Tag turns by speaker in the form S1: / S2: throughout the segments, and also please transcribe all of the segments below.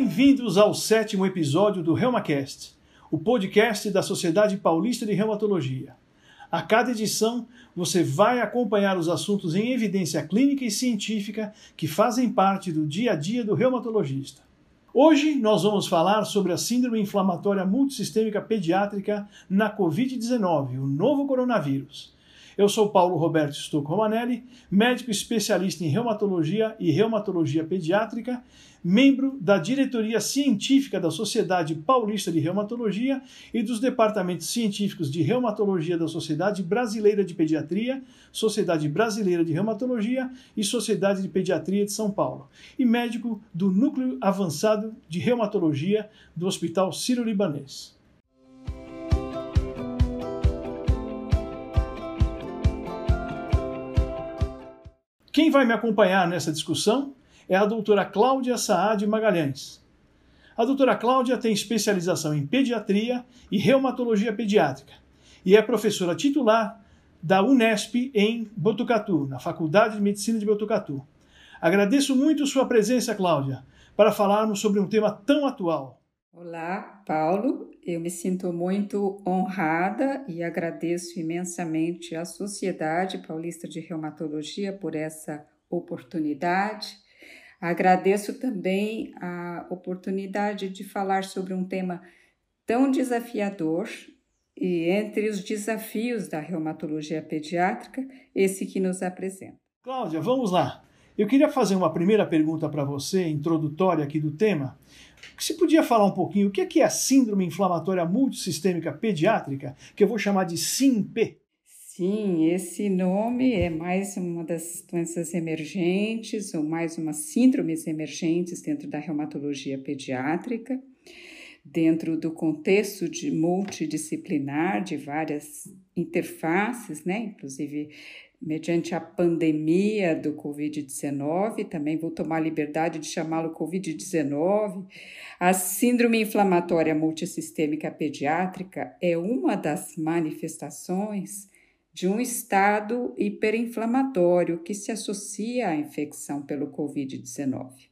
S1: Bem-vindos ao sétimo episódio do ReumaCast, o podcast da Sociedade Paulista de Reumatologia. A cada edição, você vai acompanhar os assuntos em evidência clínica e científica que fazem parte do dia a dia do reumatologista. Hoje nós vamos falar sobre a Síndrome Inflamatória Multissistêmica Pediátrica na Covid-19, o novo coronavírus. Eu sou Paulo Roberto Stuck Romanelli, médico especialista em reumatologia e reumatologia pediátrica, membro da diretoria científica da Sociedade Paulista de Reumatologia e dos departamentos científicos de reumatologia da Sociedade Brasileira de Pediatria, Sociedade Brasileira de Reumatologia e Sociedade de Pediatria de São Paulo, e médico do Núcleo Avançado de Reumatologia do Hospital Sírio-Libanês. Quem vai me acompanhar nessa discussão é a doutora Cláudia Saad Magalhães. A doutora Cláudia tem especialização em pediatria e reumatologia pediátrica e é professora titular da Unesp em Botucatu, na Faculdade de Medicina de Botucatu. Agradeço muito sua presença, Cláudia, para falarmos sobre um tema tão atual.
S2: Olá, Paulo. Eu me sinto muito honrada e agradeço imensamente à Sociedade Paulista de Reumatologia por essa oportunidade. Agradeço também a oportunidade de falar sobre um tema tão desafiador e entre os desafios da reumatologia pediátrica, esse que nos apresenta.
S1: Cláudia, vamos lá. Eu queria fazer uma primeira pergunta para você, introdutória aqui do tema. Você podia falar um pouquinho o que é a Síndrome Inflamatória Multissistêmica Pediátrica, que eu vou chamar de SIMP?
S2: Sim, esse nome é mais uma das doenças emergentes, ou mais umas síndromes emergentes dentro da reumatologia pediátrica, dentro do contexto de multidisciplinar, de várias interfaces, né? Inclusive mediante a pandemia do Covid-19, também vou tomar a liberdade de chamá-lo Covid-19. A síndrome inflamatória multissistêmica pediátrica é uma das manifestações de um estado hiperinflamatório que se associa à infecção pelo Covid-19.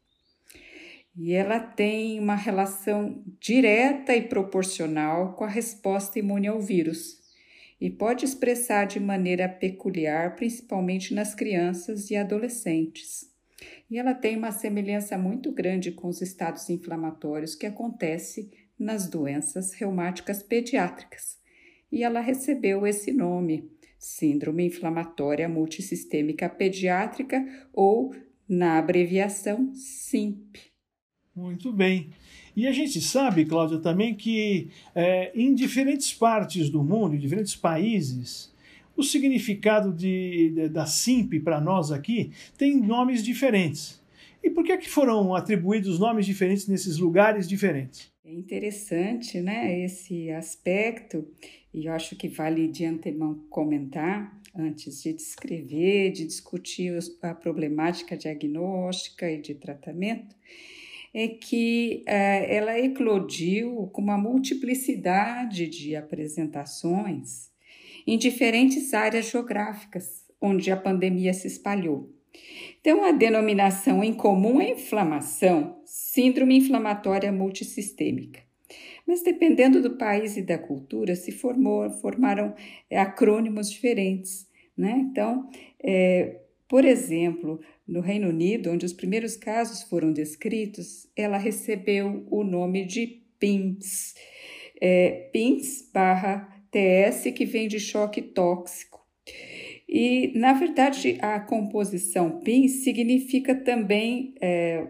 S2: E ela tem uma relação direta e proporcional com a resposta imune ao vírus e pode expressar de maneira peculiar, principalmente nas crianças e adolescentes. E ela tem uma semelhança muito grande com os estados inflamatórios que acontece nas doenças reumáticas pediátricas. E ela recebeu esse nome, Síndrome Inflamatória Multissistêmica Pediátrica, ou, na abreviação, SIMP.
S1: Muito bem. E a gente sabe, Cláudia, também que é, em diferentes partes do mundo, em diferentes países, o significado de, de da SIMP para nós aqui tem nomes diferentes. E por que, que foram atribuídos nomes diferentes nesses lugares diferentes?
S2: É interessante, né, esse aspecto, e eu acho que vale de antemão comentar, antes de descrever, de discutir a problemática diagnóstica e de tratamento, é que é, ela eclodiu com uma multiplicidade de apresentações em diferentes áreas geográficas onde a pandemia se espalhou. Então, a denominação em comum é inflamação, síndrome inflamatória multissistêmica. Mas dependendo do país e da cultura, se formou, formaram acrônimos diferentes. Né? Então, é, por exemplo, no Reino Unido, onde os primeiros casos foram descritos, ela recebeu o nome de PIMS, é, PIMS barra TS, que vem de choque tóxico. E, na verdade, a composição PIMS significa também é,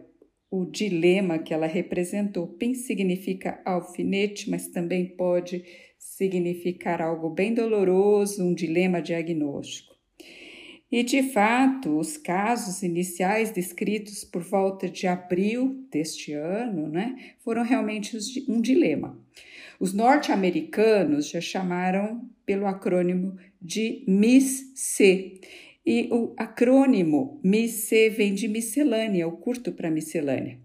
S2: o dilema que ela representou. PIMS significa alfinete, mas também pode significar algo bem doloroso, um dilema diagnóstico. E, de fato, os casos iniciais descritos por volta de abril deste ano né, foram realmente um dilema. Os norte-americanos já chamaram pelo acrônimo de MIS-C. E o acrônimo MIS-C vem de miscelânea, o curto para miscelânea.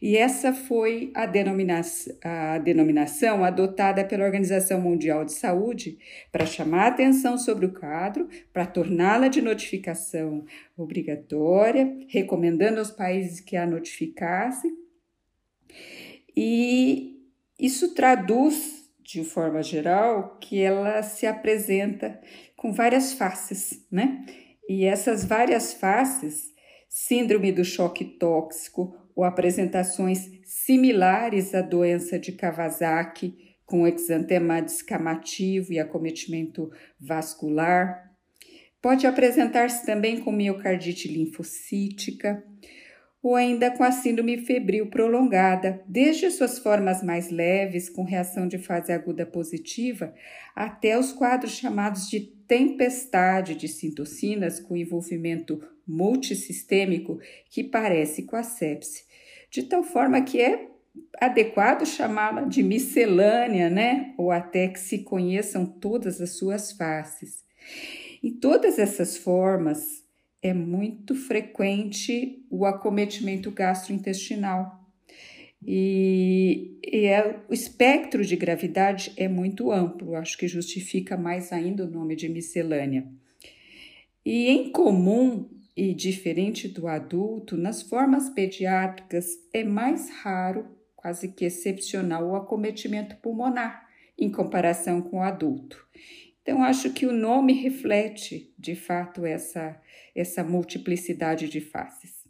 S2: E essa foi a, denomina a denominação adotada pela Organização Mundial de Saúde para chamar atenção sobre o quadro, para torná-la de notificação obrigatória, recomendando aos países que a notificassem E isso traduz, de forma geral, que ela se apresenta com várias faces, né? E essas várias faces, síndrome do choque tóxico ou apresentações similares à doença de Kawasaki, com exantema descamativo e acometimento vascular, pode apresentar-se também com miocardite linfocítica, ou ainda com a síndrome febril prolongada, desde suas formas mais leves, com reação de fase aguda positiva, até os quadros chamados de tempestade de citocinas com envolvimento multissistêmico que parece com a sepse, de tal forma que é adequado chamá-la de miscelânea, né? Ou até que se conheçam todas as suas faces. Em todas essas formas, é muito frequente o acometimento gastrointestinal. E, e é, o espectro de gravidade é muito amplo, acho que justifica mais ainda o nome de miscelânea. E em comum e diferente do adulto, nas formas pediátricas é mais raro, quase que excepcional, o acometimento pulmonar em comparação com o adulto. Então, acho que o nome reflete, de fato, essa, essa multiplicidade de faces.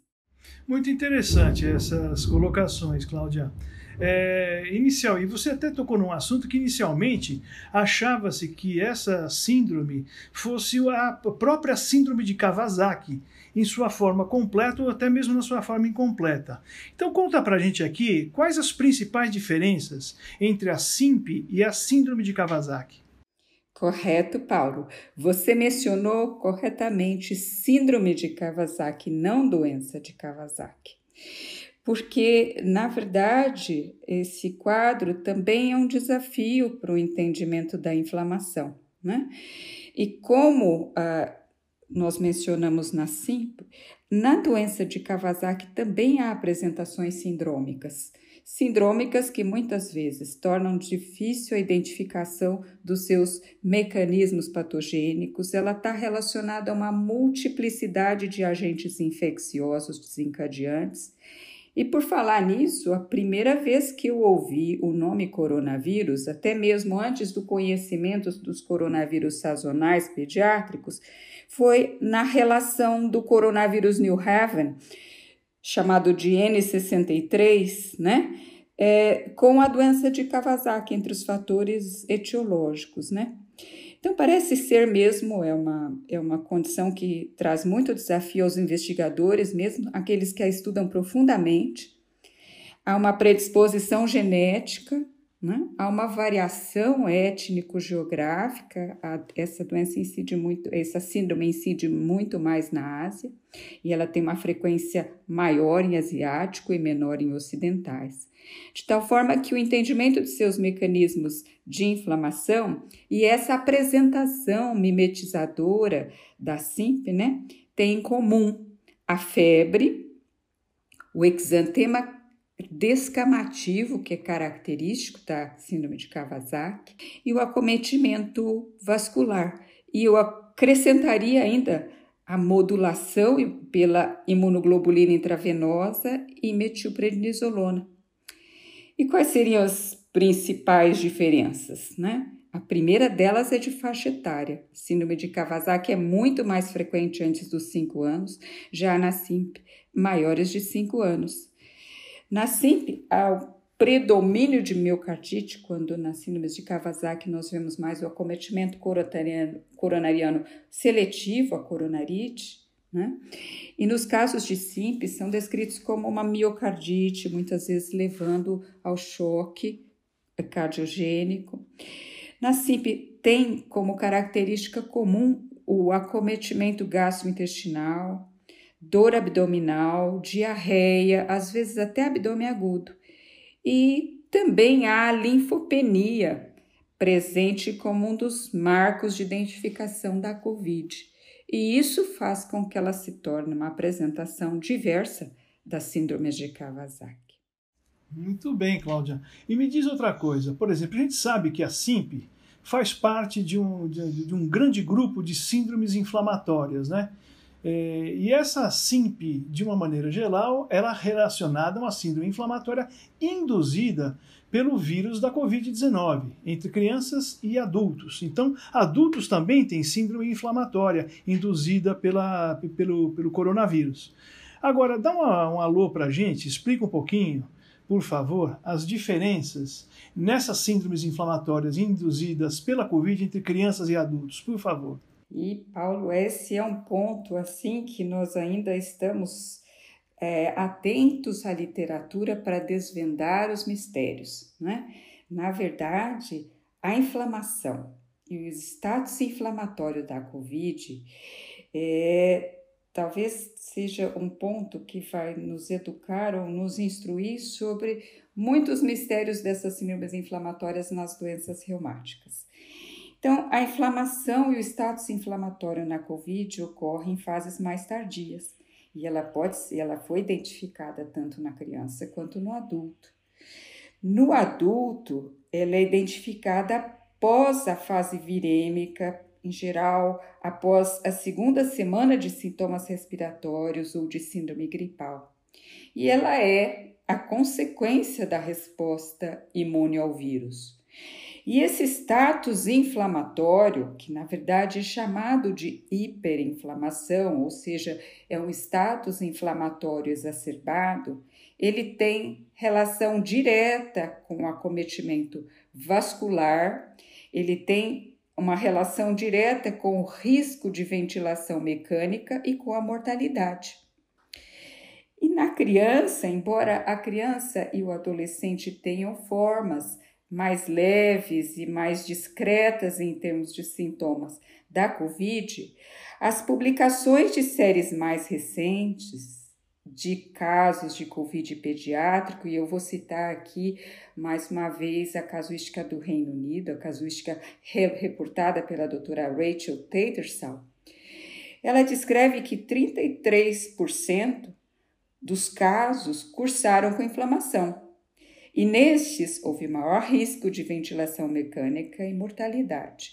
S1: Muito interessante essas colocações, Cláudia. É, inicial, e você até tocou num assunto que inicialmente achava-se que essa síndrome fosse a própria síndrome de Kawasaki, em sua forma completa ou até mesmo na sua forma incompleta. Então conta pra gente aqui quais as principais diferenças entre a SIMP e a síndrome de Kawasaki.
S2: Correto, Paulo. Você mencionou corretamente síndrome de Kawasaki, não doença de Kawasaki. Porque, na verdade, esse quadro também é um desafio para o entendimento da inflamação, né? E como ah, nós mencionamos na SIMP, na doença de Kawasaki também há apresentações sindrômicas sindrômicas que muitas vezes tornam difícil a identificação dos seus mecanismos patogênicos. Ela está relacionada a uma multiplicidade de agentes infecciosos desencadeantes. E por falar nisso, a primeira vez que eu ouvi o nome coronavírus, até mesmo antes do conhecimento dos coronavírus sazonais pediátricos, foi na relação do coronavírus New Haven chamado de N63, né? É, com a doença de Kawasaki entre os fatores etiológicos, né? Então, parece ser mesmo, é uma, é uma condição que traz muito desafio aos investigadores, mesmo aqueles que a estudam profundamente. Há uma predisposição genética, né? Há uma variação étnico-geográfica, essa doença incide muito, essa síndrome incide muito mais na Ásia, e ela tem uma frequência maior em asiático e menor em ocidentais. De tal forma que o entendimento de seus mecanismos de inflamação e essa apresentação mimetizadora da SIMP, né, tem em comum a febre, o exantema descamativo, que é característico da síndrome de Kawasaki, e o acometimento vascular. E eu acrescentaria ainda a modulação pela imunoglobulina intravenosa e metilprednisolona. E quais seriam as principais diferenças, né? A primeira delas é de faixa etária. Síndrome de Kawasaki é muito mais frequente antes dos 5 anos, já na SIMP, maiores de 5 anos. Na SIMP, há o predomínio de miocardite, quando nas síndromes de Kawasaki nós vemos mais o acometimento coronariano seletivo, a coronarite, né? E nos casos de SIMP são descritos como uma miocardite, muitas vezes levando ao choque cardiogênico. Na SIMP tem como característica comum o acometimento gastrointestinal, dor abdominal, diarreia, às vezes até abdômen agudo. E também há a linfopenia, presente como um dos marcos de identificação da COVID. E isso faz com que ela se torne uma apresentação diversa das síndromes de Kawasaki.
S1: Muito bem, Cláudia. E me diz outra coisa. Por exemplo, a gente sabe que a SIMP faz parte de um, de, de um grande grupo de síndromes inflamatórias, né? É, e essa SIMP, de uma maneira geral, ela é relacionada a uma síndrome inflamatória induzida pelo vírus da Covid-19, entre crianças e adultos. Então, adultos também têm síndrome inflamatória induzida pela, pelo, pelo coronavírus. Agora, dá uma, um alô para a gente, explica um pouquinho, por favor, as diferenças nessas síndromes inflamatórias induzidas pela Covid entre crianças e adultos, por favor.
S2: E, Paulo, esse é um ponto assim que nós ainda estamos é, atentos à literatura para desvendar os mistérios. Né? Na verdade, a inflamação e o status inflamatório da Covid é, talvez seja um ponto que vai nos educar ou nos instruir sobre muitos mistérios dessas síndromes inflamatórias nas doenças reumáticas. Então, a inflamação e o status inflamatório na COVID ocorrem em fases mais tardias e ela pode ser, ela foi identificada tanto na criança quanto no adulto. No adulto, ela é identificada após a fase virêmica, em geral, após a segunda semana de sintomas respiratórios ou de síndrome gripal. E ela é a consequência da resposta imune ao vírus. E esse status inflamatório, que na verdade é chamado de hiperinflamação, ou seja, é um status inflamatório exacerbado, ele tem relação direta com o acometimento vascular, ele tem uma relação direta com o risco de ventilação mecânica e com a mortalidade. E na criança, embora a criança e o adolescente tenham formas mais leves e mais discretas em termos de sintomas da Covid, as publicações de séries mais recentes de casos de Covid pediátrico, e eu vou citar aqui mais uma vez a casuística do Reino Unido, a casuística reportada pela doutora Rachel Tattersall, ela descreve que 33% dos casos cursaram com inflamação, e nestes houve maior risco de ventilação mecânica e mortalidade.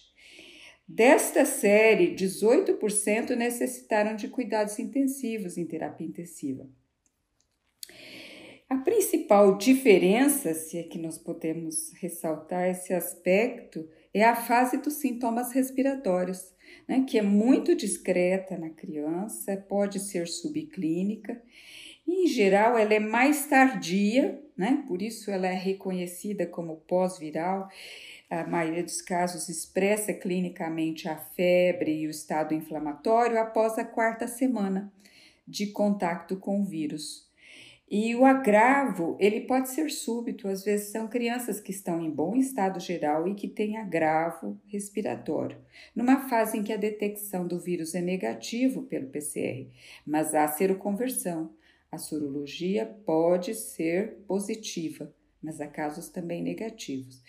S2: Desta série, 18% necessitaram de cuidados intensivos em terapia intensiva. A principal diferença, se é que nós podemos ressaltar esse aspecto, é a fase dos sintomas respiratórios, né, que é muito discreta na criança, pode ser subclínica em geral, ela é mais tardia, né? Por isso ela é reconhecida como pós-viral. A maioria dos casos expressa clinicamente a febre e o estado inflamatório após a quarta semana de contato com o vírus. E o agravo, ele pode ser súbito, às vezes são crianças que estão em bom estado geral e que têm agravo respiratório, numa fase em que a detecção do vírus é negativo pelo PCR, mas há seroconversão. A sorologia pode ser positiva, mas há casos também negativos.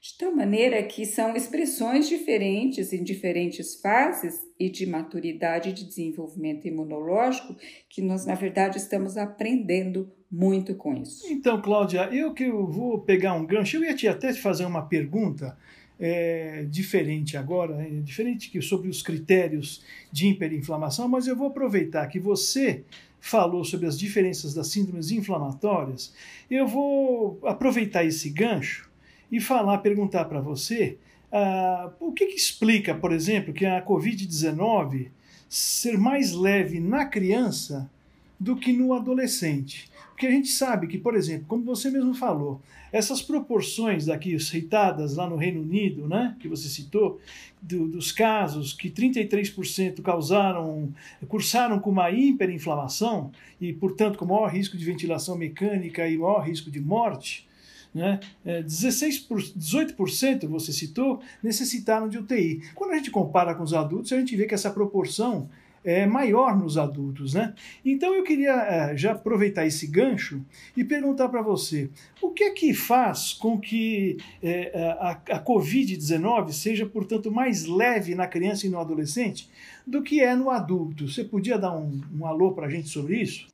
S2: De tal maneira que são expressões diferentes em diferentes fases e de maturidade de desenvolvimento imunológico que nós, na verdade, estamos aprendendo muito com isso.
S1: Então, Cláudia, eu que vou pegar um gancho, eu ia te até te fazer uma pergunta é, diferente agora, é, diferente que sobre os critérios de hiperinflamação, mas eu vou aproveitar que você falou sobre as diferenças das síndromes inflamatórias, eu vou aproveitar esse gancho e falar, perguntar para você uh, o que, que explica, por exemplo, que a Covid-19 ser mais leve na criança do que no adolescente. Porque a gente sabe que, por exemplo, como você mesmo falou, essas proporções daqui citadas lá no Reino Unido, né, que você citou, do, dos casos que 33% causaram, cursaram com uma hiperinflamação e, portanto, com maior risco de ventilação mecânica e maior risco de morte, né? 16 por, 18% você citou necessitaram de UTI. Quando a gente compara com os adultos, a gente vê que essa proporção é, maior nos adultos, né? Então eu queria é, já aproveitar esse gancho e perguntar para você o que é que faz com que é, a, a Covid-19 seja, portanto, mais leve na criança e no adolescente do que é no adulto? Você podia dar um, um alô para a gente sobre isso?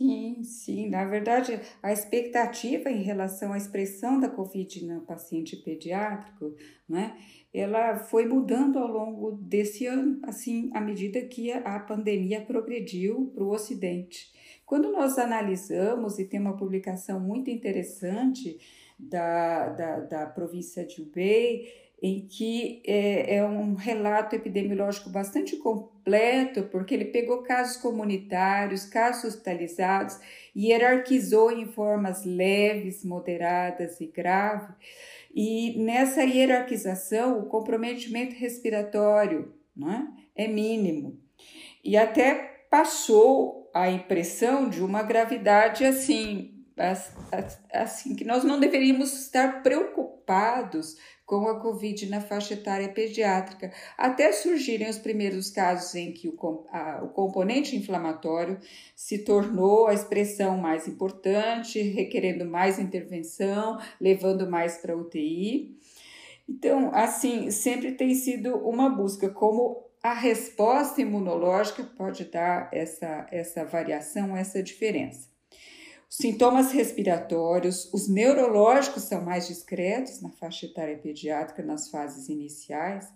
S2: Sim, sim. Na verdade, a expectativa em relação à expressão da Covid no paciente pediátrico, né, ela foi mudando ao longo desse ano, assim, à medida que a pandemia progrediu para o Ocidente. Quando nós analisamos, e tem uma publicação muito interessante da, da, da província de Hubei, em que é, é, um relato epidemiológico bastante completo, porque ele pegou casos comunitários, casos hospitalizados, e hierarquizou em formas leves, moderadas e graves. E nessa hierarquização, o comprometimento respiratório é? é mínimo. E até passou a impressão de uma gravidade assim, assim que nós não deveríamos estar preocupados com a Covid na faixa etária pediátrica, até surgirem os primeiros casos em que o, a, o componente inflamatório se tornou a expressão mais importante, requerendo mais intervenção, levando mais para UTI. Então, assim, sempre tem sido uma busca como a resposta imunológica pode dar essa, essa variação, essa diferença. Os sintomas respiratórios, os neurológicos são mais discretos na faixa etária pediátrica, nas fases iniciais,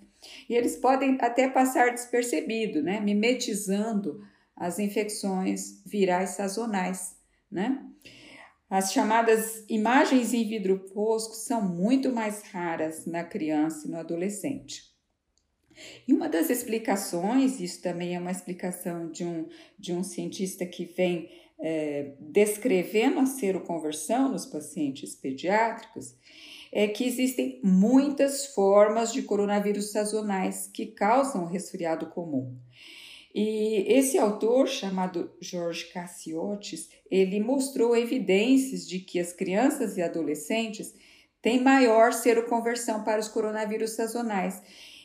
S2: e eles podem até passar despercebido, né? mimetizando as infecções virais sazonais. Né? As chamadas imagens em vidro fosco são muito mais raras na criança e no adolescente. E uma das explicações, isso também é uma explicação de um, de um cientista que vem é, descrevendo a seroconversão nos pacientes pediátricos, é que existem muitas formas de coronavírus sazonais que causam resfriado comum. E esse autor, chamado Jorge Cassiotes, ele mostrou evidências de que as crianças e adolescentes têm maior seroconversão para os coronavírus sazonais.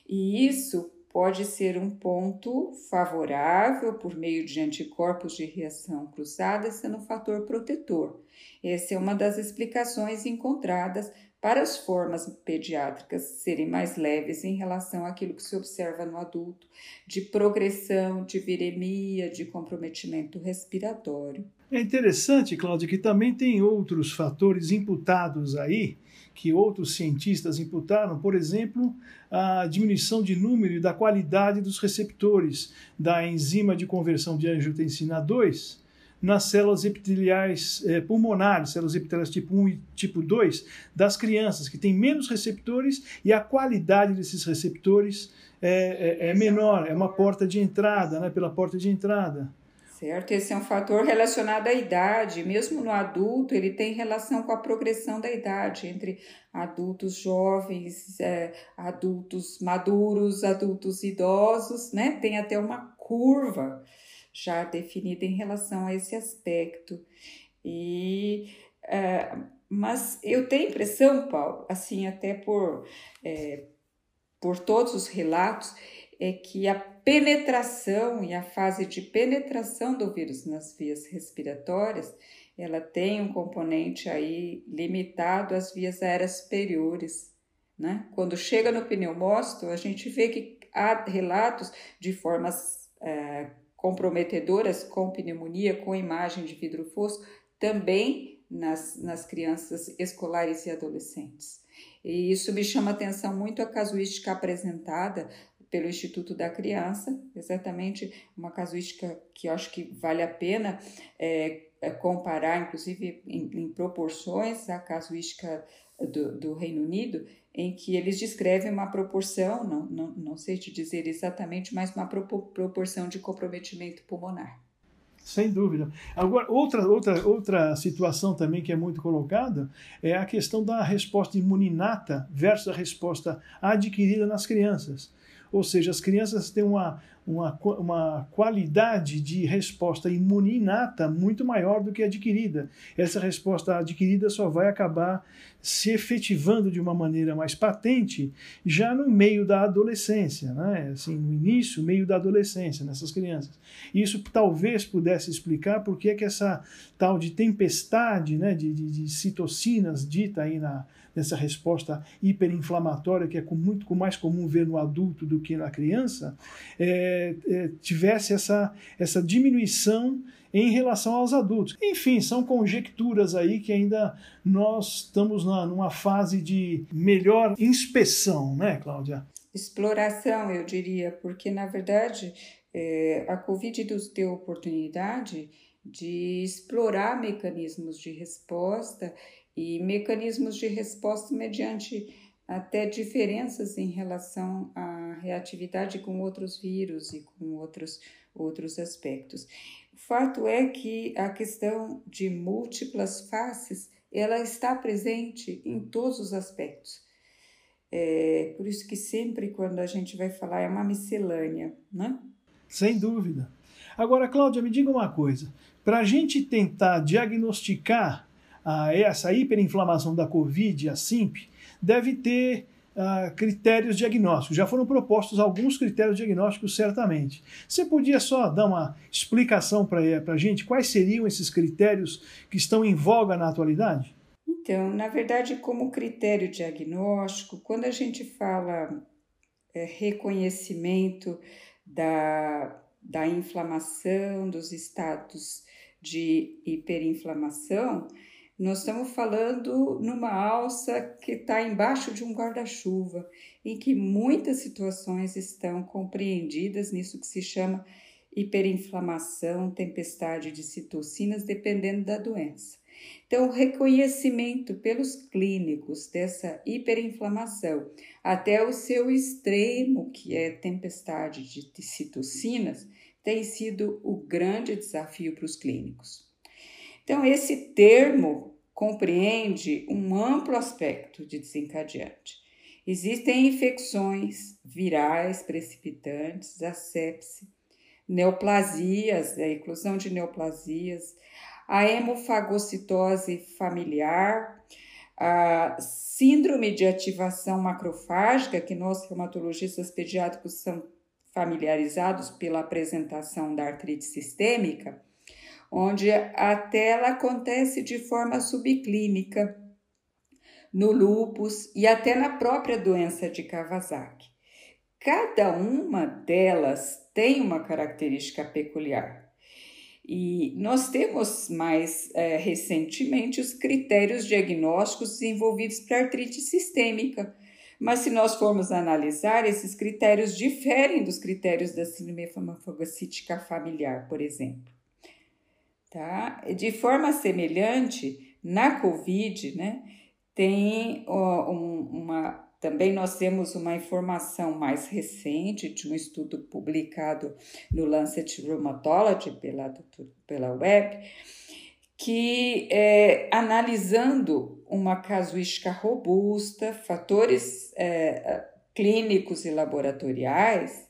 S2: E isso pode ser um ponto favorável por meio de anticorpos de reação cruzada, sendo um fator protetor. Essa é uma das explicações encontradas para as formas pediátricas serem mais leves em relação àquilo que se observa no adulto, de progressão, de viremia, de comprometimento respiratório.
S1: É interessante, Cláudia, que também tem outros fatores imputados aí que outros cientistas imputaram, por exemplo, a diminuição de número e da qualidade dos receptores da enzima de conversão de angiotensina 2 nas células epiteliais eh, pulmonares, células epiteliais tipo 1 e tipo 2 das crianças, que têm menos receptores e a qualidade desses receptores é, é, é menor, é uma porta de entrada, né, pela porta de entrada.
S2: Certo, esse é um fator relacionado à idade. Mesmo no adulto, ele tem relação com a progressão da idade entre adultos jovens, é, adultos maduros, adultos idosos, né? Tem até uma curva já definida em relação a esse aspecto. E é, mas eu tenho a impressão, Paulo, assim, até por, é, por todos os relatos, é que a penetração e a fase de penetração do vírus nas vias respiratórias, ela tem um componente aí limitado às vias aéreas superiores. Né? Quando chega no pneumócito, a gente vê que há relatos de formas é, comprometedoras com pneumonia, com imagem de vidro fosco, também nas, nas crianças escolares e adolescentes. E isso me chama atenção muito a casuística apresentada pelo Instituto da Criança, exatamente uma casuística que eu acho que vale a pena é, é comparar, inclusive em, em, proporções, a casuística do, do, Reino Unido, em que eles descrevem uma proporção, não, não, não sei te dizer exatamente, mas uma proporção de comprometimento pulmonar.
S1: Sem dúvida. Agora, outra, outra, outra situação também que é muito colocada é a questão da resposta imuninata versus a resposta adquirida nas crianças. Ou seja, as crianças têm uma, uma, uma qualidade de resposta imune inata muito maior do que adquirida. Essa resposta adquirida só vai acabar se efetivando de uma maneira mais patente já no meio da adolescência, né? assim, no início, meio da adolescência, nessas crianças. Isso talvez pudesse explicar por que, é que essa tal de tempestade né, de, de, de citocinas dita aí na, nessa resposta hiperinflamatória, que é com muito mais comum ver no adulto do que na criança, é, é, é, tivesse essa, essa diminuição em relação aos adultos. Enfim, são conjecturas aí que ainda nós estamos na, numa fase de melhor inspeção, né, Cláudia?
S2: Exploração, eu diria, porque na verdade é, a Covid nos deu oportunidade de explorar mecanismos de resposta e mecanismos de resposta mediante até diferenças em relação à reatividade com outros vírus e com outros, outros aspectos. O fato é que a questão de múltiplas faces ela está presente em todos os aspectos. É, por isso que sempre quando a gente vai falar é uma miscelânea, né?
S1: Sem dúvida. Agora, Cláudia, me diga uma coisa. Para a gente tentar diagnosticar a, essa hiperinflamação da Covid, a SIMP, deve ter uh, critérios diagnósticos. Já foram propostos alguns critérios diagnósticos, certamente. Você podia só dar uma explicação para a gente quais seriam esses critérios que estão em voga na atualidade?
S2: Então, na verdade, como critério diagnóstico, quando a gente fala é, reconhecimento da, da inflamação, dos estados de hiperinflamação, nós estamos falando numa alça que está embaixo de um guarda-chuva, em que muitas situações estão compreendidas nisso que se chama hiperinflamação, tempestade de citocinas, dependendo da doença. Então, o reconhecimento pelos clínicos dessa hiperinflamação até o seu extremo, que é tempestade de citocinas, tem sido o grande desafio para os clínicos. Então, esse termo compreende um amplo aspecto de desencadeante. Existem infecções virais precipitantes, a sepse, neoplasias, a inclusão de neoplasias, a hemofagocitose familiar, a síndrome de ativação macrofágica, que nós reumatologistas pediátricos são familiarizados pela apresentação da artrite sistêmica, onde a tela acontece de forma subclínica no lúpus e até na própria doença de Kawasaki. Cada uma delas tem uma característica peculiar. E nós temos mais é, recentemente os critérios diagnósticos desenvolvidos para artrite sistêmica. Mas se nós formos analisar, esses critérios diferem dos critérios da síndrome hemofagocítica familiar, por exemplo. Tá? De forma semelhante, na COVID, né, tem ó, um, uma. Também nós temos uma informação mais recente de um estudo publicado no Lancet Rheumatology pela, pela web, que é, analisando uma casuística robusta, fatores é, clínicos e laboratoriais,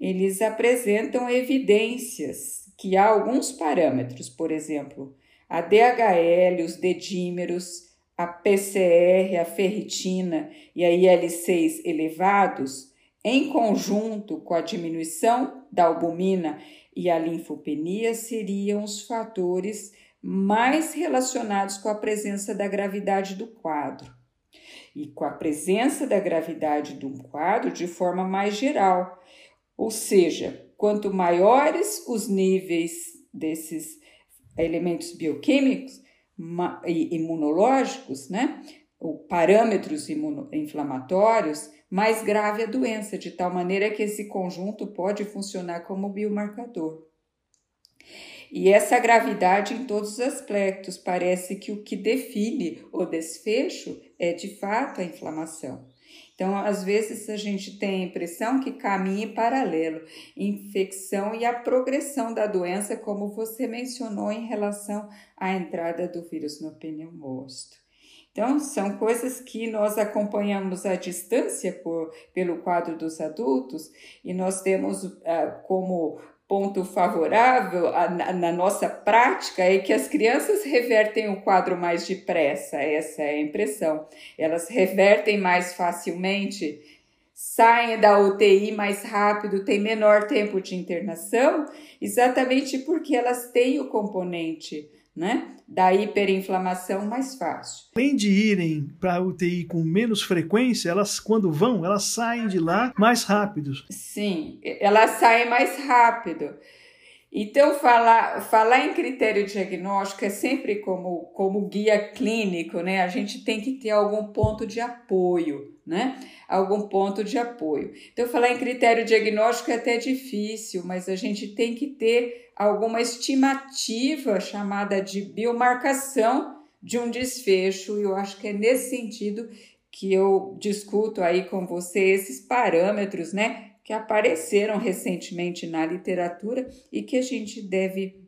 S2: eles apresentam evidências que há alguns parâmetros, por exemplo, a DHL, os dedímeros, a PCR, a ferritina e a IL6 elevados, em conjunto com a diminuição da albumina e a linfopenia, seriam os fatores mais relacionados com a presença da gravidade do quadro. E com a presença da gravidade de um quadro de forma mais geral, ou seja, quanto maiores os níveis desses elementos bioquímicos e imunológicos, né, ou parâmetros inflamatórios, mais grave a doença, de tal maneira que esse conjunto pode funcionar como biomarcador. E essa gravidade em todos os aspectos, parece que o que define o desfecho é de fato a inflamação. Então, às vezes a gente tem a impressão que caminha paralelo, infecção e a progressão da doença, como você mencionou em relação à entrada do vírus no pneumosto. Então, são coisas que nós acompanhamos à distância por, pelo quadro dos adultos e nós temos uh, como ponto favorável a, na nossa prática é que as crianças revertem o quadro mais depressa, essa é a impressão. Elas revertem mais facilmente saem da UTI mais rápido, têm menor tempo de internação, exatamente porque elas têm o componente né, da hiperinflamação mais fácil.
S1: Além de irem para a UTI com menos frequência, elas quando vão, elas saem de lá mais rápido.
S2: Sim, elas saem mais rápido. Então, falar, falar em critério diagnóstico é sempre como, como guia clínico, né? A gente tem que ter algum ponto de apoio, né? Algum ponto de apoio. Então, falar em critério diagnóstico é até difícil, mas a gente tem que ter alguma estimativa chamada de biomarcação de um desfecho, e eu acho que é nesse sentido que eu discuto aí com você esses parâmetros, né? Que apareceram recentemente na literatura e que a gente deve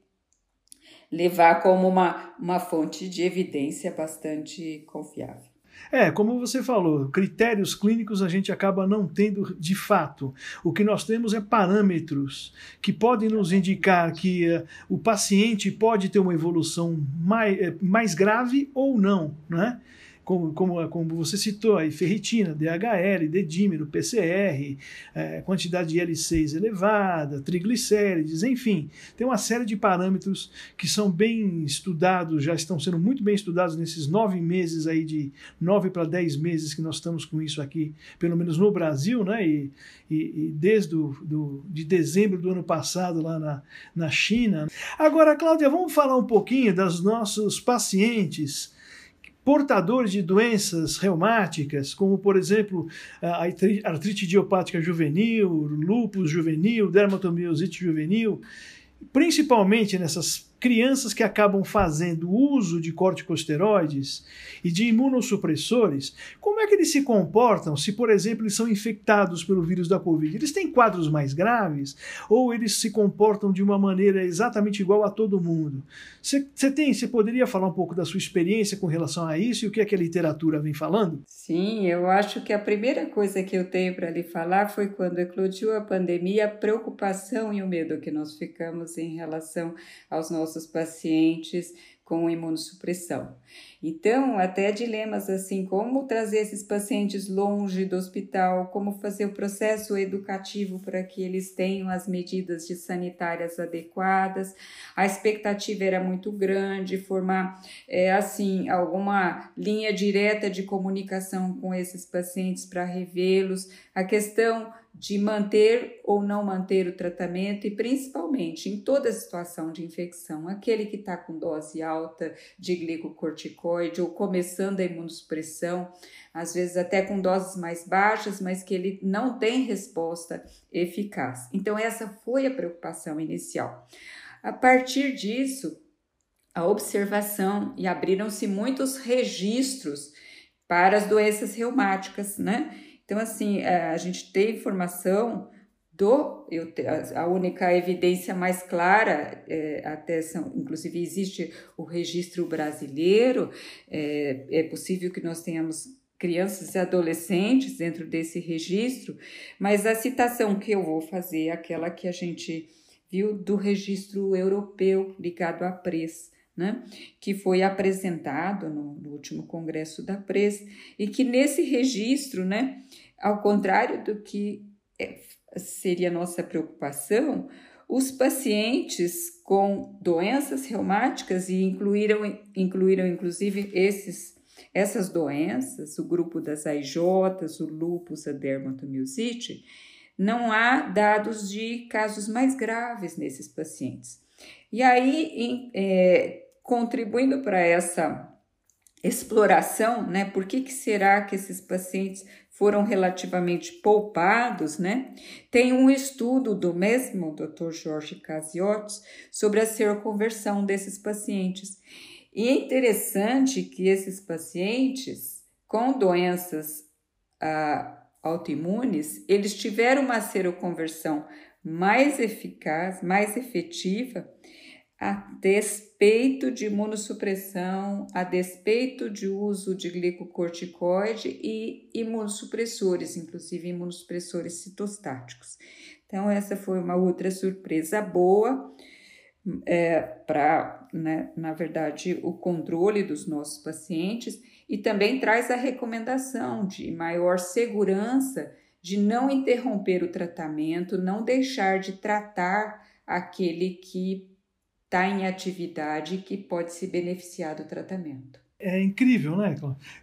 S2: levar como uma, uma fonte de evidência bastante confiável.
S1: É, como você falou, critérios clínicos a gente acaba não tendo de fato. O que nós temos é parâmetros que podem nos indicar que uh, o paciente pode ter uma evolução mais, uh, mais grave ou não, né? Como, como, como você citou aí, ferritina, DHL, dedímero, PCR, é, quantidade de L6 elevada, triglicérides, enfim, tem uma série de parâmetros que são bem estudados, já estão sendo muito bem estudados nesses nove meses aí, de nove para dez meses que nós estamos com isso aqui, pelo menos no Brasil, né? E, e, e desde do, do, de dezembro do ano passado lá na, na China. Agora, Cláudia, vamos falar um pouquinho dos nossos pacientes portadores de doenças reumáticas, como por exemplo a artrite idiopática juvenil, lúpus juvenil, dermatomiosite juvenil, principalmente nessas crianças que acabam fazendo uso de corticosteroides e de imunossupressores, como é que eles se comportam se, por exemplo, eles são infectados pelo vírus da Covid? Eles têm quadros mais graves ou eles se comportam de uma maneira exatamente igual a todo mundo? Você tem, você poderia falar um pouco da sua experiência com relação a isso e o que, é que a literatura vem falando?
S2: Sim, eu acho que a primeira coisa que eu tenho para lhe falar foi quando eclodiu a pandemia, a preocupação e o medo que nós ficamos em relação aos nossos nossos pacientes com imunossupressão. Então, até dilemas assim, como trazer esses pacientes longe do hospital, como fazer o processo educativo para que eles tenham as medidas de sanitárias adequadas. A expectativa era muito grande, formar é, assim alguma linha direta de comunicação com esses pacientes para revê-los. A questão de manter ou não manter o tratamento e principalmente em toda situação de infecção, aquele que está com dose alta de glicocorticoide ou começando a imunossupressão, às vezes até com doses mais baixas, mas que ele não tem resposta eficaz. Então essa foi a preocupação inicial. A partir disso, a observação e abriram-se muitos registros para as doenças reumáticas, né? Então, assim, é, a gente tem informação do, eu, a única evidência mais clara, é, até são, inclusive existe o registro brasileiro, é, é possível que nós tenhamos crianças e adolescentes dentro desse registro, mas a citação que eu vou fazer é aquela que a gente viu do registro europeu ligado à PRES, né, que foi apresentado no, no, último congresso da PRES, e que nesse registro, né, ao contrário do que é, seria nossa preocupação, os pacientes com doenças reumáticas e incluíram, incluíram inclusive esses, essas doenças, o grupo das AIJs, o lúpus, a dermatomiosite, não há dados de casos mais graves nesses pacientes. E aí, em, é, contribuindo para essa exploração, né? Por que, que será que esses pacientes foram relativamente poupados, né? Tem um estudo do mesmo Dr. Jorge Casiotti sobre a seroconversão desses pacientes. E é interessante que esses pacientes com doenças ah, autoimunes, eles tiveram uma seroconversão mais eficaz, mais efetiva a despeito de imunossupressão, a despeito de uso de glicocorticoide e imunossupressores, inclusive imunossupressores citostáticos. Então, essa foi uma outra surpresa boa é, para, né, na verdade, o controle dos nossos pacientes e também traz a recomendação de maior segurança de não interromper o tratamento, não deixar de tratar aquele que está em atividade que pode se beneficiar do tratamento.
S1: É incrível, né?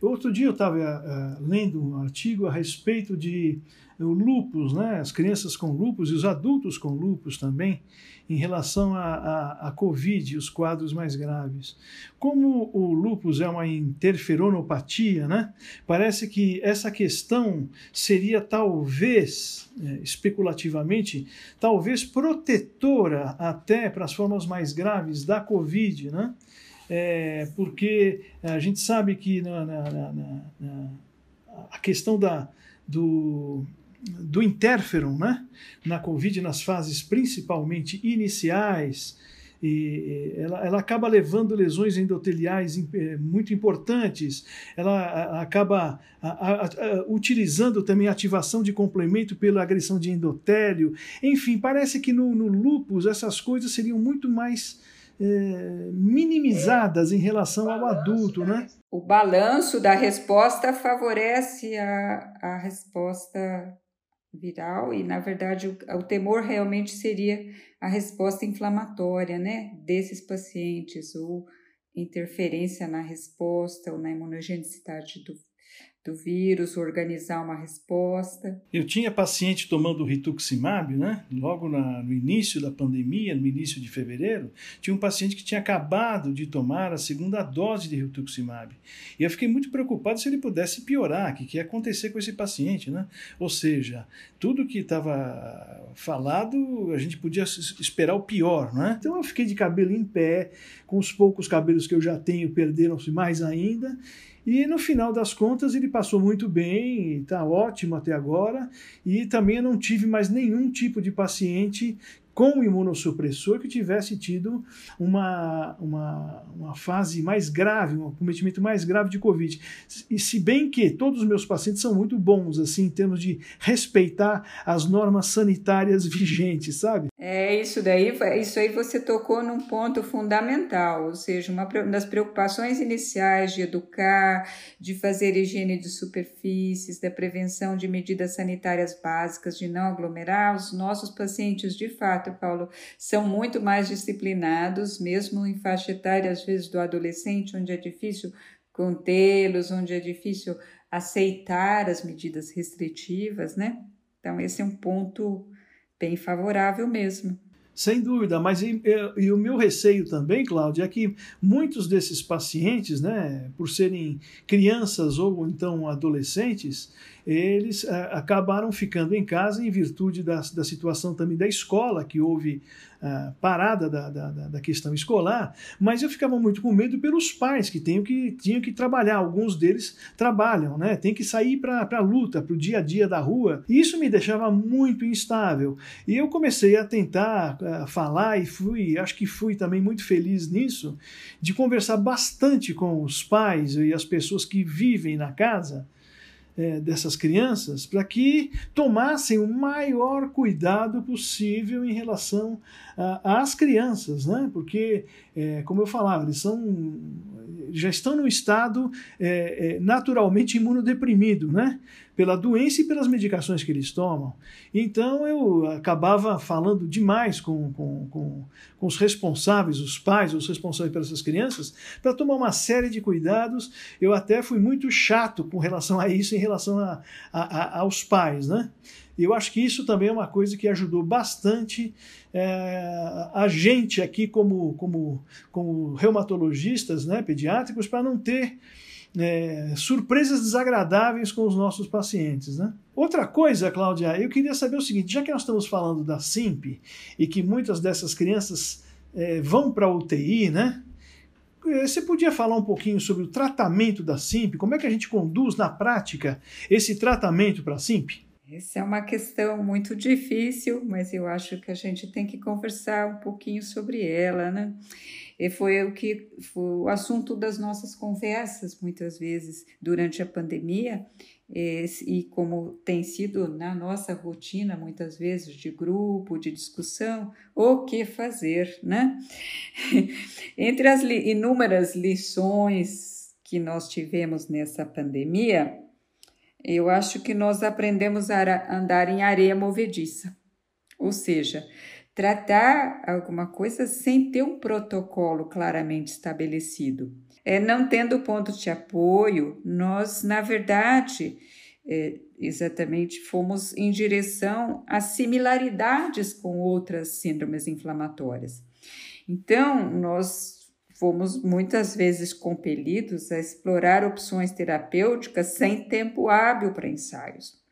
S1: Outro dia eu estava uh, lendo um artigo a respeito de o lupus, né, as crianças com lupus e os adultos com lupus também, em relação à Covid, os quadros mais graves. Como o lupus é uma interferonopatia, né, parece que essa questão seria talvez, especulativamente, talvez protetora até para as formas mais graves da Covid, né? É, porque a gente sabe que na, na, na, a questão da, do, do interferon né? na Covid, nas fases principalmente iniciais, e ela, ela acaba levando lesões endoteliais eh, muito importantes, ela acaba a, utilizando também ativação de complemento pela agressão de endotélio. Enfim, parece que no, no lúpus essas coisas seriam muito mais é, minimizadas em relação ao adulto, né?
S2: O balanço da resposta favorece a, a resposta viral e, na verdade, o, o temor realmente seria a resposta inflamatória, né, desses pacientes ou interferência na resposta ou na imunogenicidade do, do vírus, organizar uma resposta.
S1: Eu tinha paciente tomando rituximab, né? Logo na, no início da pandemia, no início de fevereiro, tinha um paciente que tinha acabado de tomar a segunda dose de rituximab. E eu fiquei muito preocupado se ele pudesse piorar, o que, que ia acontecer com esse paciente, né? Ou seja, tudo que estava falado, a gente podia esperar o pior, né? Então eu fiquei de cabelo em pé, com os poucos cabelos que eu já tenho perderam-se mais ainda, e no final das contas ele passou muito bem, está ótimo até agora, e também eu não tive mais nenhum tipo de paciente com imunossupressor que tivesse tido uma, uma, uma fase mais grave, um acometimento mais grave de Covid. E se bem que todos os meus pacientes são muito bons, assim, em termos de respeitar as normas sanitárias vigentes, sabe?
S2: É isso daí, isso aí você tocou num ponto fundamental, ou seja, uma das preocupações iniciais de educar, de fazer higiene de superfícies, da prevenção de medidas sanitárias básicas, de não aglomerar, os nossos pacientes de fato Paulo, são muito mais disciplinados, mesmo em faixa etária, às vezes, do adolescente, onde é difícil contê-los, onde é difícil aceitar as medidas restritivas, né? Então, esse é um ponto bem favorável mesmo.
S1: Sem dúvida, mas e, e, e, o meu receio também, Cláudia, é que muitos desses pacientes, né, por serem crianças ou então adolescentes, eles uh, acabaram ficando em casa em virtude da, da situação também da escola, que houve uh, parada da, da, da, questão escolar, mas eu ficava muito com medo pelos pais que tinham que, tinham que trabalhar. Alguns deles trabalham, né? tem que sair para a luta, para o dia a dia da rua. E isso me deixava muito instável. E eu comecei a tentar uh, falar e fui, acho que fui também muito feliz nisso, de conversar bastante com os pais e as pessoas que vivem na casa é, dessas crianças para que tomassem o maior cuidado possível em relação às crianças, né? porque, é, como eu falava, eles são, já estão no estado é, é naturalmente imunodeprimido, né? pela doença e pelas medicações que eles tomam. Então eu acabava falando demais com, com, com, com os responsáveis, os pais, os responsáveis pelas essas crianças, para tomar uma série de cuidados. Eu até fui muito chato com relação a isso, em relação a, a, a, aos pais, né? E eu acho que isso também é uma coisa que ajudou bastante é, a gente aqui como, como, como reumatologistas né, pediátricos para não ter é, surpresas desagradáveis com os nossos pacientes. Né? Outra coisa, Cláudia, eu queria saber o seguinte: já que nós estamos falando da SIMP e que muitas dessas crianças é, vão para a UTI, né? É, você podia falar um pouquinho sobre o tratamento da SIMP? Como é que a gente conduz na prática esse tratamento para a SIMP?
S2: Essa é uma questão muito difícil, mas eu acho que a gente tem que conversar um pouquinho sobre ela, né? E foi o que foi o assunto das nossas conversas muitas vezes durante a pandemia e como tem sido na nossa rotina muitas vezes de grupo, de discussão, o que fazer, né? Entre as inúmeras lições que nós tivemos nessa pandemia, eu acho que nós aprendemos a andar em areia movediça. Ou seja, tratar alguma coisa sem ter um protocolo claramente estabelecido. É, não tendo ponto de apoio, nós, na verdade, é, exatamente fomos em direção a similaridades com outras síndromes inflamatórias. Então, nós fomos muitas vezes compelidos a explorar opções terapêuticas sem tempo hábil para ensaios.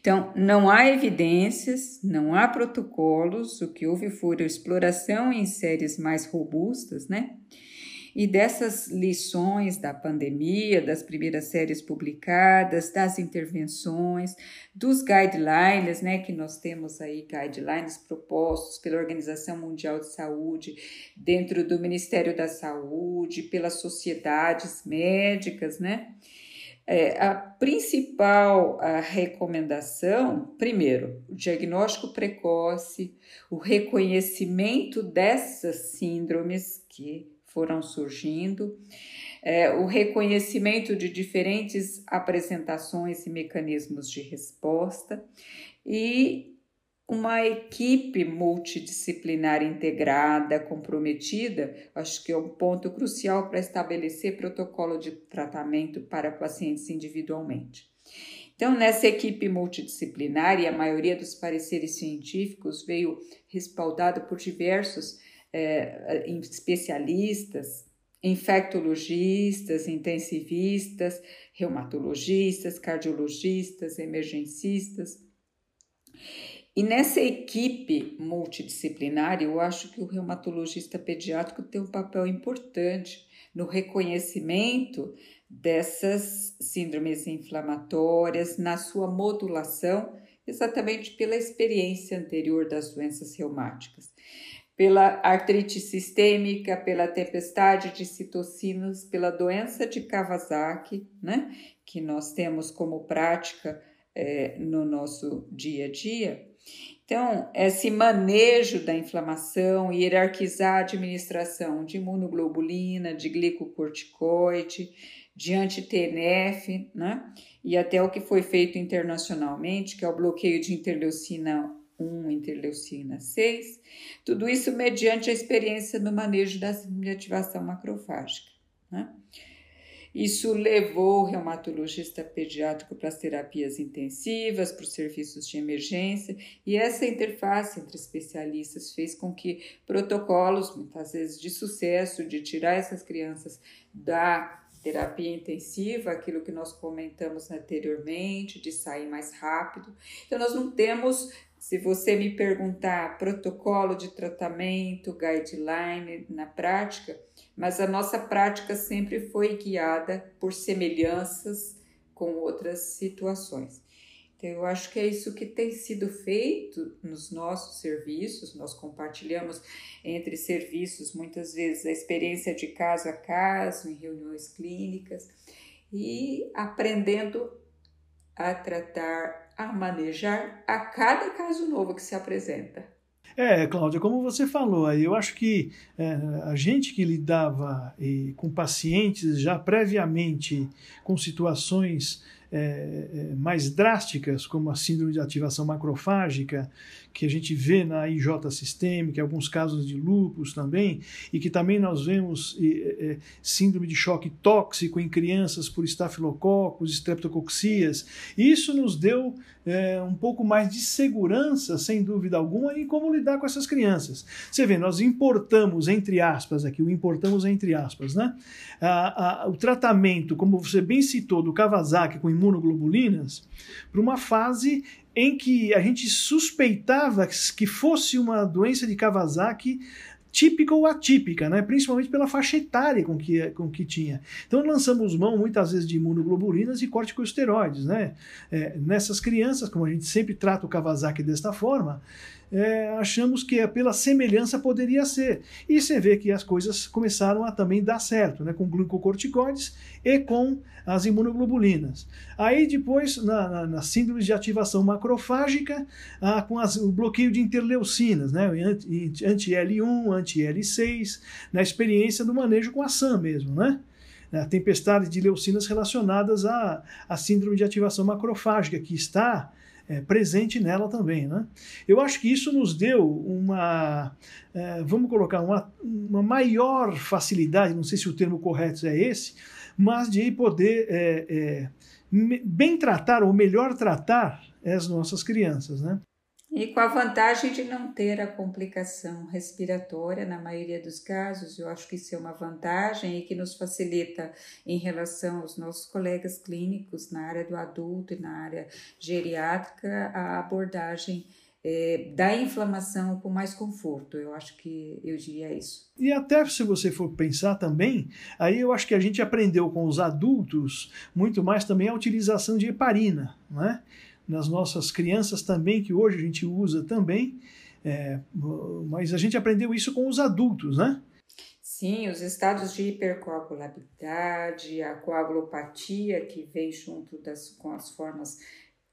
S2: Então, não há evidências, não há protocolos, o que houve foi a exploração em séries mais robustas, né? E dessas lições da pandemia, das primeiras séries publicadas, das intervenções, dos guidelines, né, que nós temos aí guidelines propostos pela Organização Mundial de Saúde, dentro do Ministério da Saúde, pelas sociedades médicas, né? É, a principal a recomendação, primeiro, o diagnóstico precoce, o reconhecimento dessas síndromes que foram surgindo, é, o reconhecimento de diferentes apresentações e mecanismos de resposta e uma equipe multidisciplinar integrada, comprometida, acho que é um ponto crucial para estabelecer protocolo de tratamento para pacientes individualmente. Então, nessa equipe multidisciplinar, e a maioria dos pareceres científicos veio respaldado por diversos é, especialistas, infectologistas, intensivistas, reumatologistas, cardiologistas, emergencistas. E nessa equipe multidisciplinar, eu acho que o reumatologista pediátrico tem um papel importante no reconhecimento dessas síndromes inflamatórias, na sua modulação, exatamente pela experiência anterior das doenças reumáticas pela artrite sistêmica, pela tempestade de citocinas, pela doença de Kawasaki, né, que nós temos como prática é, no nosso dia a dia. Então, esse manejo da inflamação, hierarquizar a administração de imunoglobulina, de glicocorticoide, de anti-TNF, né? E até o que foi feito internacionalmente, que é o bloqueio de interleucina 1, interleucina 6, tudo isso mediante a experiência no manejo da ativação macrofágica. Né? Isso levou o reumatologista pediátrico para as terapias intensivas, para os serviços de emergência, e essa interface entre especialistas fez com que protocolos, muitas vezes de sucesso, de tirar essas crianças da terapia intensiva, aquilo que nós comentamos anteriormente, de sair mais rápido. Então, nós não temos se você me perguntar protocolo de tratamento, guideline na prática, mas a nossa prática sempre foi guiada por semelhanças com outras situações. Então, eu acho que é isso que tem sido feito nos nossos serviços. Nós compartilhamos entre serviços muitas vezes a experiência de caso a caso, em reuniões clínicas, e aprendendo a tratar a manejar a cada caso novo que se apresenta.
S1: É, Cláudia, como você falou aí, eu acho que é, a gente que lidava e, com pacientes já previamente com situações é, é, mais drásticas, como a síndrome de ativação macrofágica, que a gente vê na IJ sistêmica, alguns casos de lúpus também, e que também nós vemos é, síndrome de choque tóxico em crianças por estafilococos, estreptocoxias. Isso nos deu é, um pouco mais de segurança, sem dúvida alguma, em como lidar com essas crianças. Você vê, nós importamos, entre aspas, aqui, o importamos entre aspas, né? A, a, o tratamento, como você bem citou, do Kawasaki com imunoglobulinas, para uma fase em que a gente suspeitava que fosse uma doença de Kawasaki típica ou atípica, né? principalmente pela faixa etária com que, com que tinha. Então lançamos mão muitas vezes de imunoglobulinas e corticosteroides. Né? É, nessas crianças, como a gente sempre trata o Kawasaki desta forma, é, achamos que pela semelhança poderia ser. E você vê que as coisas começaram a também dar certo, né, com glucocorticoides e com as imunoglobulinas. Aí depois, na, na, na síndrome de ativação macrofágica, ah, com as, o bloqueio de interleucinas, né, anti-L1, anti-L6, na experiência do manejo com a SAM mesmo, né, a tempestade de leucinas relacionadas à, à síndrome de ativação macrofágica, que está é, presente nela também. Né? Eu acho que isso nos deu uma, é, vamos colocar, uma, uma maior facilidade, não sei se o termo correto é esse, mas de poder é, é bem tratar ou melhor tratar as nossas crianças. Né?
S2: E com a vantagem de não ter a complicação respiratória na maioria dos casos, eu acho que isso é uma vantagem e que nos facilita em relação aos nossos colegas clínicos na área do adulto e na área geriátrica a abordagem é, da inflamação com mais conforto. Eu acho que eu diria isso.
S1: E até se você for pensar também, aí eu acho que a gente aprendeu com os adultos muito mais também a utilização de heparina, né? Nas nossas crianças também, que hoje a gente usa também, é, mas a gente aprendeu isso com os adultos, né?
S2: Sim, os estados de hipercoagulabilidade, a coagulopatia que vem junto das, com as formas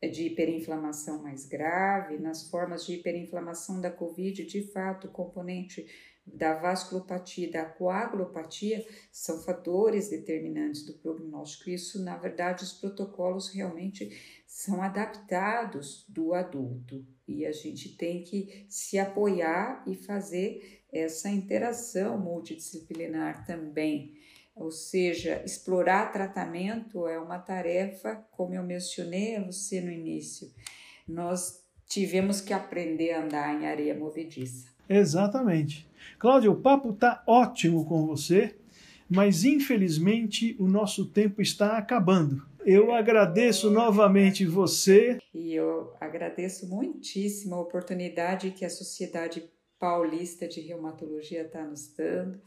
S2: de hiperinflamação mais grave, nas formas de hiperinflamação da COVID, de fato, o componente da vasculopatia da coagulopatia são fatores determinantes do prognóstico. Isso, na verdade, os protocolos realmente são adaptados do adulto e a gente tem que se apoiar e fazer essa interação multidisciplinar também. Ou seja, explorar tratamento é uma tarefa, como eu mencionei a você no início. Nós tivemos que aprender a andar em areia movediça.
S1: Exatamente. Cláudio, o papo está ótimo com você, mas infelizmente o nosso tempo está acabando. Eu agradeço novamente você.
S2: E eu agradeço muitíssimo a oportunidade que a Sociedade Paulista de Reumatologia está nos dando.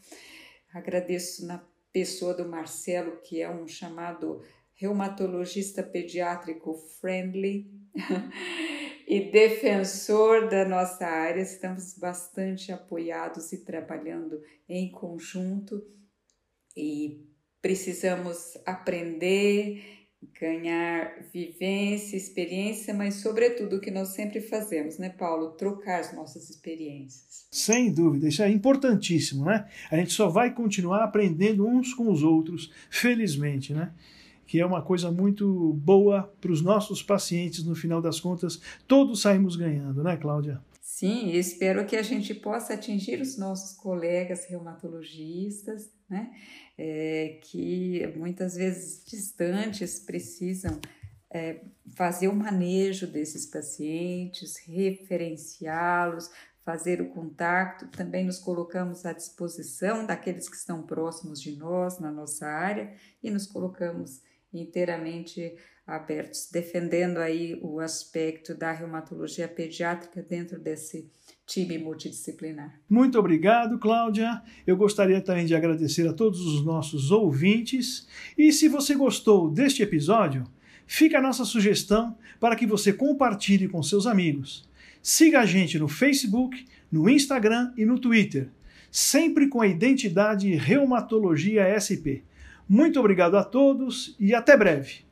S2: Agradeço na pessoa do Marcelo, que é um chamado reumatologista pediátrico friendly e defensor da nossa área. Estamos bastante apoiados e trabalhando em conjunto e precisamos aprender ganhar vivência, experiência, mas sobretudo o que nós sempre fazemos, né, Paulo? Trocar as nossas experiências.
S1: Sem dúvida, isso é importantíssimo, né? A gente só vai continuar aprendendo uns com os outros, felizmente, né? Que é uma coisa muito boa para os nossos pacientes, no final das contas, todos saímos ganhando, né, Cláudia?
S2: Sim, espero que a gente possa atingir os nossos colegas reumatologistas, né? É, que muitas vezes distantes precisam é, fazer o manejo desses pacientes, referenciá-los, fazer o contato. Também nos colocamos à disposição daqueles que estão próximos de nós, na nossa área, e nos colocamos inteiramente abertos, defendendo aí o aspecto da reumatologia pediátrica dentro desse time multidisciplinar.
S1: Muito obrigado, Cláudia. Eu gostaria também de agradecer a todos os nossos ouvintes. E se você gostou deste episódio, fica a nossa sugestão para que você compartilhe com seus amigos. Siga a gente no Facebook, no Instagram e no Twitter, sempre com a identidade Reumatologia SP. Muito obrigado a todos e até breve.